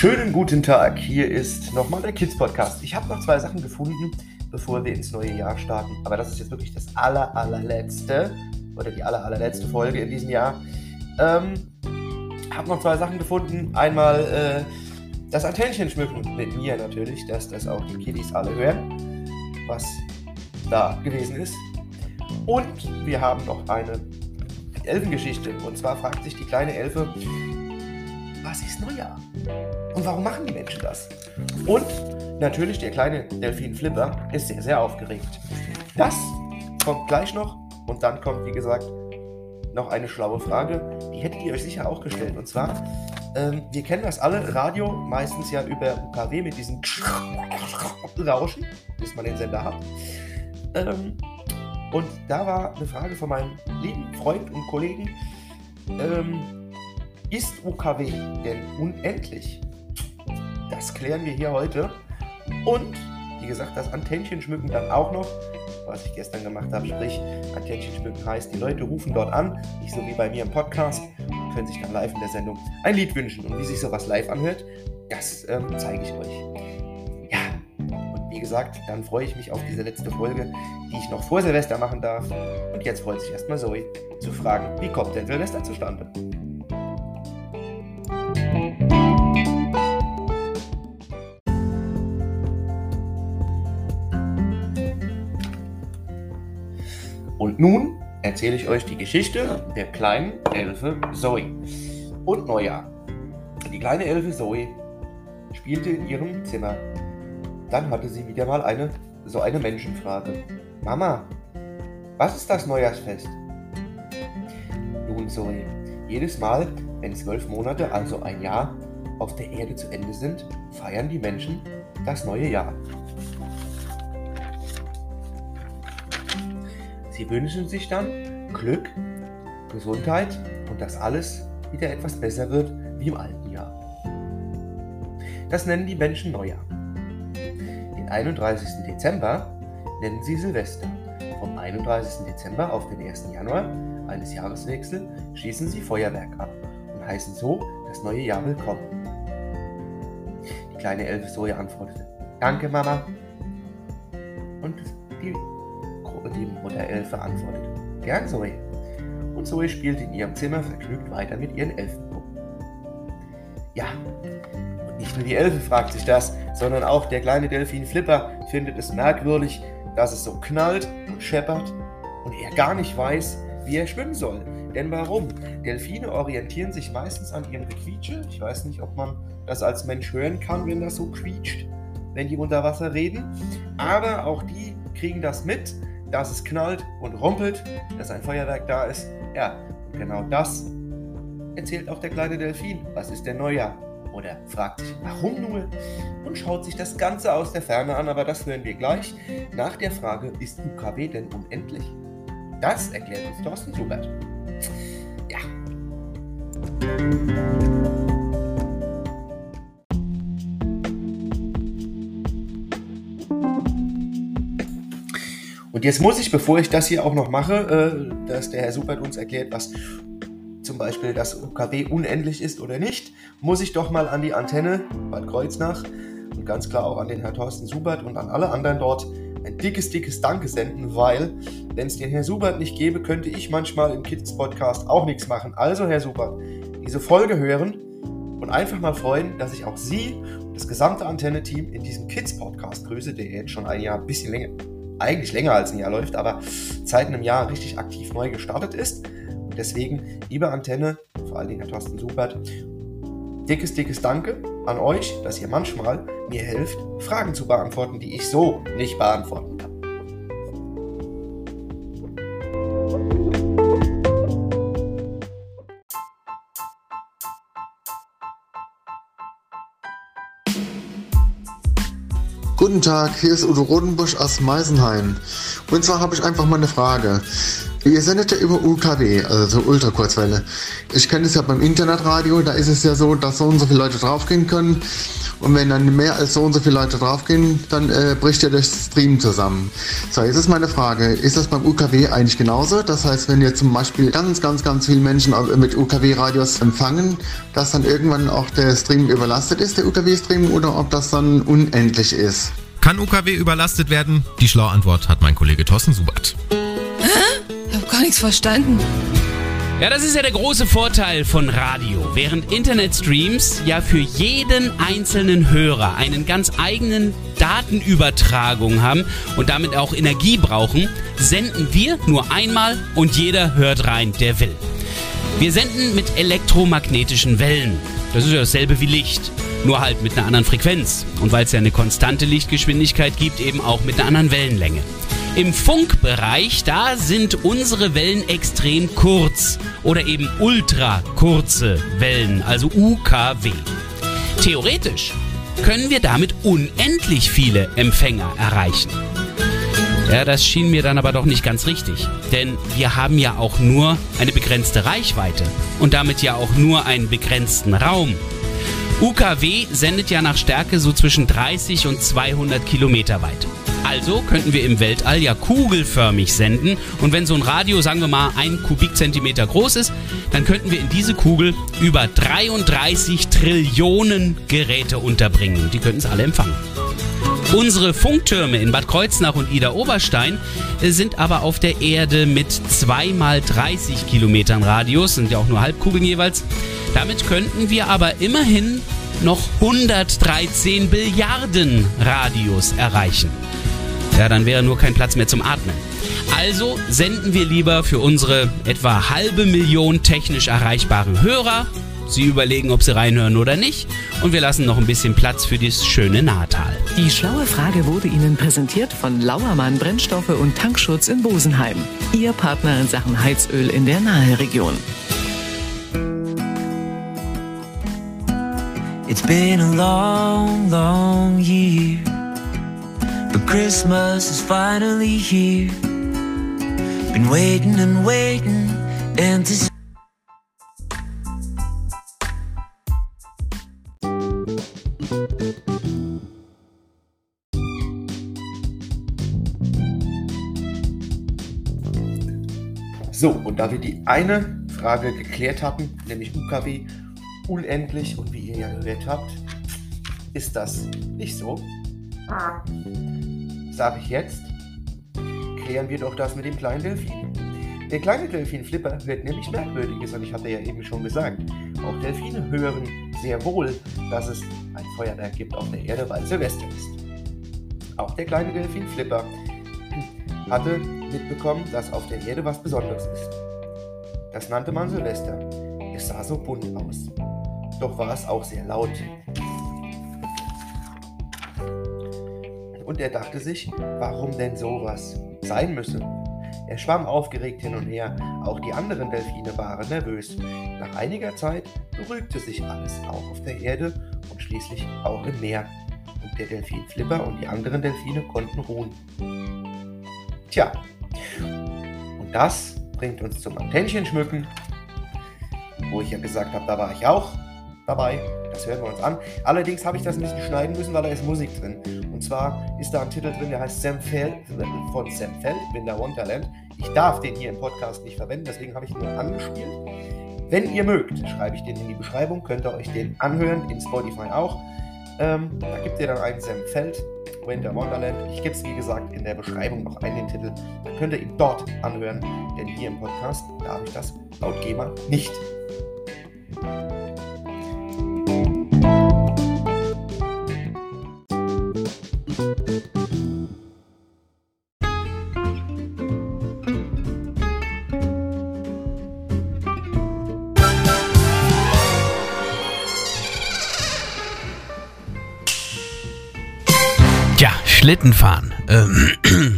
Schönen guten Tag, hier ist nochmal der Kids Podcast. Ich habe noch zwei Sachen gefunden, bevor wir ins neue Jahr starten. Aber das ist jetzt wirklich das aller, allerletzte oder die aller, allerletzte Folge in diesem Jahr. Ähm, habe noch zwei Sachen gefunden. Einmal äh, das Antennchen schmücken mit mir natürlich, dass das auch die Kiddies alle hören, was da gewesen ist. Und wir haben noch eine Elfengeschichte. Und zwar fragt sich die kleine Elfe, was ist Neujahr? Und warum machen die Menschen das? Und natürlich der kleine Delfin Flipper ist sehr, sehr aufgeregt. Das kommt gleich noch und dann kommt, wie gesagt, noch eine schlaue Frage. Die hättet ihr euch sicher auch gestellt. Und zwar, ähm, wir kennen das alle, Radio meistens ja über UKW mit diesem Rauschen, bis man den Sender hat. Ähm, und da war eine Frage von meinem lieben Freund und Kollegen. Ähm, ist UKW denn unendlich? Das klären wir hier heute. Und wie gesagt, das Antennchen schmücken dann auch noch, was ich gestern gemacht habe. Sprich, Antennchen schmücken heißt, die Leute rufen dort an, nicht so wie bei mir im Podcast, und können sich dann live in der Sendung ein Lied wünschen. Und wie sich sowas live anhört, das ähm, zeige ich euch. Ja, und wie gesagt, dann freue ich mich auf diese letzte Folge, die ich noch vor Silvester machen darf. Und jetzt freut sich erstmal Zoe zu fragen, wie kommt denn Silvester zustande? Und nun erzähle ich euch die Geschichte der kleinen Elfe Zoe und Neujahr. Die kleine Elfe Zoe spielte in ihrem Zimmer. Dann hatte sie wieder mal eine so eine Menschenfrage. Mama, was ist das Neujahrsfest? Nun Zoe, jedes Mal, wenn zwölf Monate, also ein Jahr, auf der Erde zu Ende sind, feiern die Menschen das neue Jahr. Sie wünschen sich dann Glück, Gesundheit und dass alles wieder etwas besser wird wie im alten Jahr. Das nennen die Menschen Neujahr. Den 31. Dezember nennen sie Silvester. Vom 31. Dezember auf den 1. Januar eines Jahreswechsels schießen sie Feuerwerk ab und heißen so das neue Jahr willkommen. Die kleine Elfe Zoe antwortete, Danke Mama. Und Elfe antwortete, gern Zoe. Und Zoe spielte in ihrem Zimmer vergnügt weiter mit ihren Elfenpuppen. Ja, und nicht nur die Elfe fragt sich das, sondern auch der kleine Delfin Flipper findet es merkwürdig, dass es so knallt und scheppert und er gar nicht weiß, wie er schwimmen soll. Denn warum? Delfine orientieren sich meistens an ihrem Gequietsche. Ich weiß nicht, ob man das als Mensch hören kann, wenn das so quietscht, wenn die unter Wasser reden. Aber auch die kriegen das mit dass es knallt und rumpelt, dass ein Feuerwerk da ist. Ja, genau das erzählt auch der kleine Delfin. Was ist denn Neujahr? Oder fragt sich, warum nur? Und schaut sich das Ganze aus der Ferne an, aber das hören wir gleich nach der Frage, ist UKW denn unendlich? Das erklärt uns Thorsten Schubert. Ja. Und jetzt muss ich, bevor ich das hier auch noch mache, äh, dass der Herr Supert uns erklärt, was zum Beispiel das UKW unendlich ist oder nicht, muss ich doch mal an die Antenne Bad Kreuznach und ganz klar auch an den Herrn Thorsten Subert und an alle anderen dort ein dickes, dickes Danke senden, weil wenn es den Herrn Subert nicht gäbe, könnte ich manchmal im Kids Podcast auch nichts machen. Also Herr Subert, diese Folge hören und einfach mal freuen, dass ich auch Sie und das gesamte Antenne-Team in diesem Kids Podcast grüße, der jetzt schon ein Jahr ein bisschen länger eigentlich länger als ein Jahr läuft, aber seit einem Jahr richtig aktiv neu gestartet ist. Und deswegen, liebe Antenne, vor allen Dingen Herr Thorsten Supert, dickes, dickes Danke an euch, dass ihr manchmal mir helft, Fragen zu beantworten, die ich so nicht beantworten kann. Guten Tag, hier ist Udo Rodenbusch aus Meisenhain. Und zwar habe ich einfach mal eine Frage. Ihr sendet ja über UKW, also so Ultrakurzwelle. Ich kenne es ja beim Internetradio, da ist es ja so, dass so und so viele Leute draufgehen können. Und wenn dann mehr als so und so viele Leute draufgehen, dann äh, bricht ja der Stream zusammen. So, jetzt ist meine Frage, ist das beim UKW eigentlich genauso? Das heißt, wenn ihr zum Beispiel ganz, ganz, ganz viele Menschen mit UKW-Radios empfangen, dass dann irgendwann auch der Stream überlastet ist, der UKW-Stream, oder ob das dann unendlich ist? Kann UKW überlastet werden? Die schlaue Antwort hat mein Kollege Thorsten Subert. Ich hab gar nichts verstanden. Ja, das ist ja der große Vorteil von Radio. Während Internetstreams ja für jeden einzelnen Hörer einen ganz eigenen Datenübertragung haben und damit auch Energie brauchen, senden wir nur einmal und jeder hört rein, der will. Wir senden mit elektromagnetischen Wellen. Das ist ja dasselbe wie Licht, nur halt mit einer anderen Frequenz. Und weil es ja eine konstante Lichtgeschwindigkeit gibt, eben auch mit einer anderen Wellenlänge. Im Funkbereich, da sind unsere Wellen extrem kurz oder eben ultra kurze Wellen, also UKW. Theoretisch können wir damit unendlich viele Empfänger erreichen. Ja, das schien mir dann aber doch nicht ganz richtig. Denn wir haben ja auch nur eine begrenzte Reichweite und damit ja auch nur einen begrenzten Raum. UKW sendet ja nach Stärke so zwischen 30 und 200 Kilometer weit. Also könnten wir im Weltall ja kugelförmig senden und wenn so ein Radio, sagen wir mal, ein Kubikzentimeter groß ist, dann könnten wir in diese Kugel über 33 Trillionen Geräte unterbringen. Die könnten es alle empfangen. Unsere Funktürme in Bad Kreuznach und Ida Oberstein sind aber auf der Erde mit 2 mal 30 Kilometern Radius, sind ja auch nur Halbkugeln jeweils. Damit könnten wir aber immerhin noch 113 Billiarden Radius erreichen. Ja, dann wäre nur kein Platz mehr zum Atmen. Also senden wir lieber für unsere etwa halbe Million technisch erreichbaren Hörer. Sie überlegen, ob sie reinhören oder nicht. Und wir lassen noch ein bisschen Platz für dieses schöne Nahtal. Die schlaue Frage wurde Ihnen präsentiert von Lauermann Brennstoffe und Tankschutz in Bosenheim. Ihr Partner in Sachen Heizöl in der Naheregion. It's been a long, long year. But Christmas is finally here. Been waiting and waiting and to So, und da wir die eine Frage geklärt hatten, nämlich UKW unendlich und wie ihr ja gehört habt, ist das nicht so. Sage ich jetzt, klären wir doch das mit dem kleinen Delfin. Der kleine Delfin Flipper hört nämlich Merkwürdiges und ich hatte ja eben schon gesagt, auch Delfine hören sehr wohl, dass es ein Feuerwerk gibt auf der Erde, weil Silvester ist. Auch der kleine Delfin Flipper hatte mitbekommen, dass auf der Erde was Besonderes ist. Das nannte man Silvester. Es sah so bunt aus. Doch war es auch sehr laut. Und er dachte sich, warum denn sowas sein müsse. Er schwamm aufgeregt hin und her, auch die anderen Delfine waren nervös. Nach einiger Zeit beruhigte sich alles, auch auf der Erde und schließlich auch im Meer. Und der Delfin Flipper und die anderen Delfine konnten ruhen. Tja, und das bringt uns zum Antennchen schmücken, wo ich ja gesagt habe, da war ich auch dabei. Das hören wir uns an. Allerdings habe ich das ein bisschen schneiden müssen, weil da ist Musik drin. Und zwar ist da ein Titel drin, der heißt Sam Feld, von Sam Feldbinder Wonderland. Ich darf den hier im Podcast nicht verwenden, deswegen habe ich ihn nur angespielt. Wenn ihr mögt, schreibe ich den in die Beschreibung, könnt ihr euch den anhören, in Spotify auch. Ähm, da gibt ihr dann einen Sam Feld, Winter Wonderland. Ich gebe es wie gesagt in der Beschreibung noch einen Titel. Dann könnt ihr ihn dort anhören, denn hier im Podcast darf ich das laut GEMA nicht. Schlitten fahren. Ähm,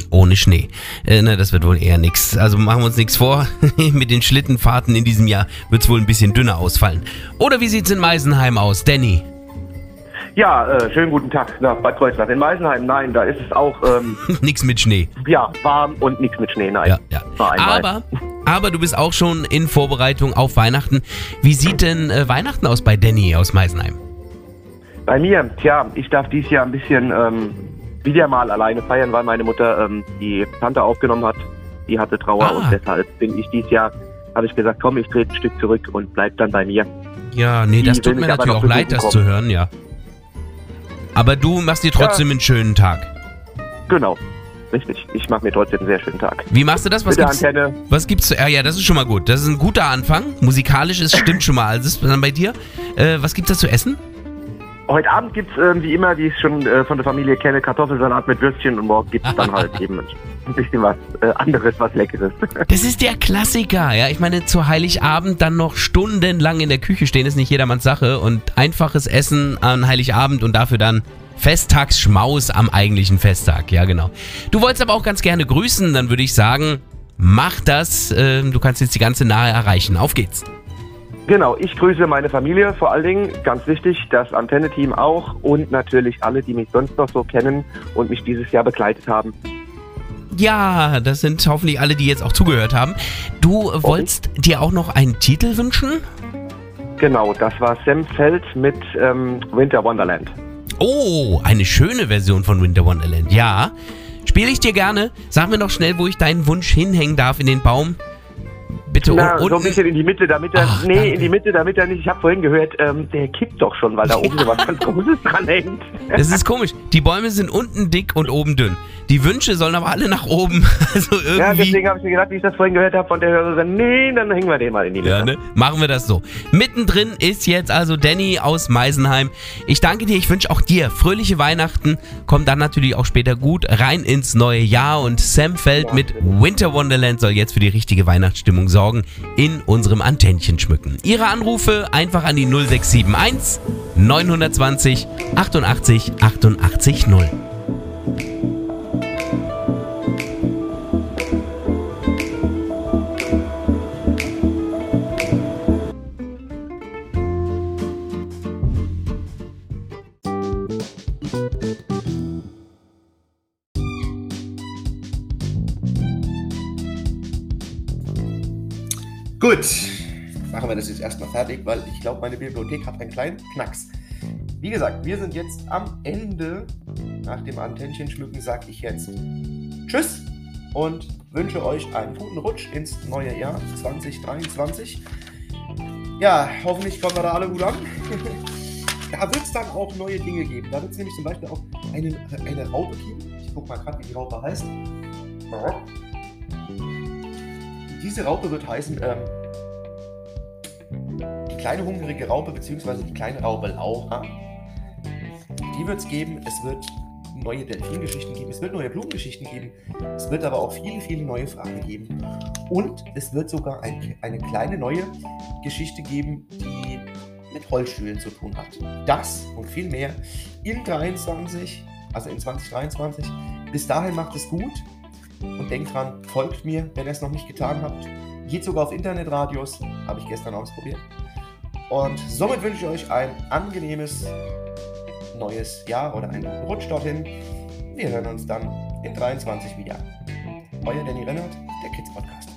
ohne Schnee. Äh, na, das wird wohl eher nichts. Also machen wir uns nichts vor. Mit den Schlittenfahrten in diesem Jahr wird es wohl ein bisschen dünner ausfallen. Oder wie sieht's in Meisenheim aus, Danny? Ja, äh, schönen guten Tag nach Bad Kreuznach. In Meisenheim, nein, da ist es auch, ähm, Nix mit Schnee. ja, warm und nichts mit Schnee, nein. Ja, ja. Aber, aber du bist auch schon in Vorbereitung auf Weihnachten. Wie sieht denn äh, Weihnachten aus bei Danny aus Meisenheim? Bei mir, tja, ich darf dieses Jahr ein bisschen ähm, wieder mal alleine feiern, weil meine Mutter ähm, die Tante aufgenommen hat. Die hatte Trauer Ah. und deshalb bin ich dieses Jahr, habe ich gesagt, komm, ich trete ein Stück zurück und bleib dann bei mir. Ja, nee, Die das tut mir natürlich auch leid, das besuchen zu hören, ja. Aber du machst dir trotzdem einen schönen Tag. Genau, richtig. Ich mache mir trotzdem einen sehr schönen Tag. Wie machst du das? Was Mit gibt's, Antenne. was gibt's zu. Ja, ja, das ist schon mal gut. Das ist ein guter Anfang. Musikalisch ist stimmt schon mal. Also ist dann bei dir. Äh, was gibt's da zu essen? Heute Abend gibt's ähm, wie immer, wie ich es schon äh, von der Familie kenne, Kartoffelsalat mit Würstchen und morgen gibt's dann halt eben ein bisschen was äh, anderes, was Leckeres. Das ist der Klassiker, ja. Ich meine, zu Heiligabend dann noch stundenlang in der Küche stehen, ist nicht jedermanns Sache. Und einfaches Essen an Heiligabend und dafür dann Festtagsschmaus am eigentlichen Festtag. Ja, genau. Du wolltest aber auch ganz gerne grüßen, dann würde ich sagen, mach das. Ähm, du kannst jetzt die ganze Nahe erreichen. Auf geht's. Genau, ich grüße meine Familie, vor allen Dingen, ganz wichtig, das Antenne-Team auch und natürlich alle, die mich sonst noch so kennen und mich dieses Jahr begleitet haben. Ja, das sind hoffentlich alle, die jetzt auch zugehört haben. Du wolltest dir auch noch einen Titel wünschen? Genau, das war Sam Feld mit ähm, Winter Wonderland. Oh, eine schöne Version von Winter Wonderland. Ja. Spiele ich dir gerne. Sag mir noch schnell, wo ich deinen Wunsch hinhängen darf in den Baum. Bitte Na, un- so ein bisschen in die Mitte, damit er. Ach, nee, danke. in die Mitte, damit er nicht. Ich habe vorhin gehört, ähm, der kippt doch schon, weil da oben so was ganz Großes dran hängt. Das ist komisch. Die Bäume sind unten dick und oben dünn. Die Wünsche sollen aber alle nach oben. Also irgendwie. Ja, deswegen habe ich mir gedacht, wie ich das vorhin gehört habe von der Hörerin, nee, dann hängen wir den mal in die Mitte. Ja, ne? Machen wir das so. Mittendrin ist jetzt also Danny aus Meisenheim. Ich danke dir, ich wünsche auch dir fröhliche Weihnachten. Komm dann natürlich auch später gut rein ins neue Jahr und Sam Feld mit Winter Wonderland soll jetzt für die richtige Weihnachtsstimmung sorgen in unserem Antennchen schmücken. Ihre Anrufe einfach an die 0671 920 88 88 0. Gut, machen wir das jetzt erstmal fertig, weil ich glaube, meine Bibliothek hat einen kleinen Knacks. Wie gesagt, wir sind jetzt am Ende. Nach dem Antennchen schmücken sage ich jetzt Tschüss und wünsche euch einen guten Rutsch ins neue Jahr 2023. Ja, hoffentlich kommen wir da alle gut an. da wird es dann auch neue Dinge geben. Da wird es nämlich zum Beispiel auch eine, eine Raupe geben. Ich gucke mal gerade, wie die Raupe heißt. Diese Raupe wird heißen, ähm, kleine hungrige Raupe, beziehungsweise die kleine Raupe Laura. Die wird es geben. Es wird neue Delfingeschichten geben. Es wird neue Blumengeschichten geben. Es wird aber auch viele, viele neue Fragen geben. Und es wird sogar ein, eine kleine neue Geschichte geben, die mit Holzstühlen zu tun hat. Das und viel mehr in 23, also in 2023. Bis dahin macht es gut und denkt dran, folgt mir, wenn ihr es noch nicht getan habt. Geht sogar auf Internetradios, habe ich gestern ausprobiert. Und somit wünsche ich euch ein angenehmes neues Jahr oder einen Rutsch dorthin. Wir hören uns dann in 23 wieder. Euer Danny Rennert, der Kids Podcast.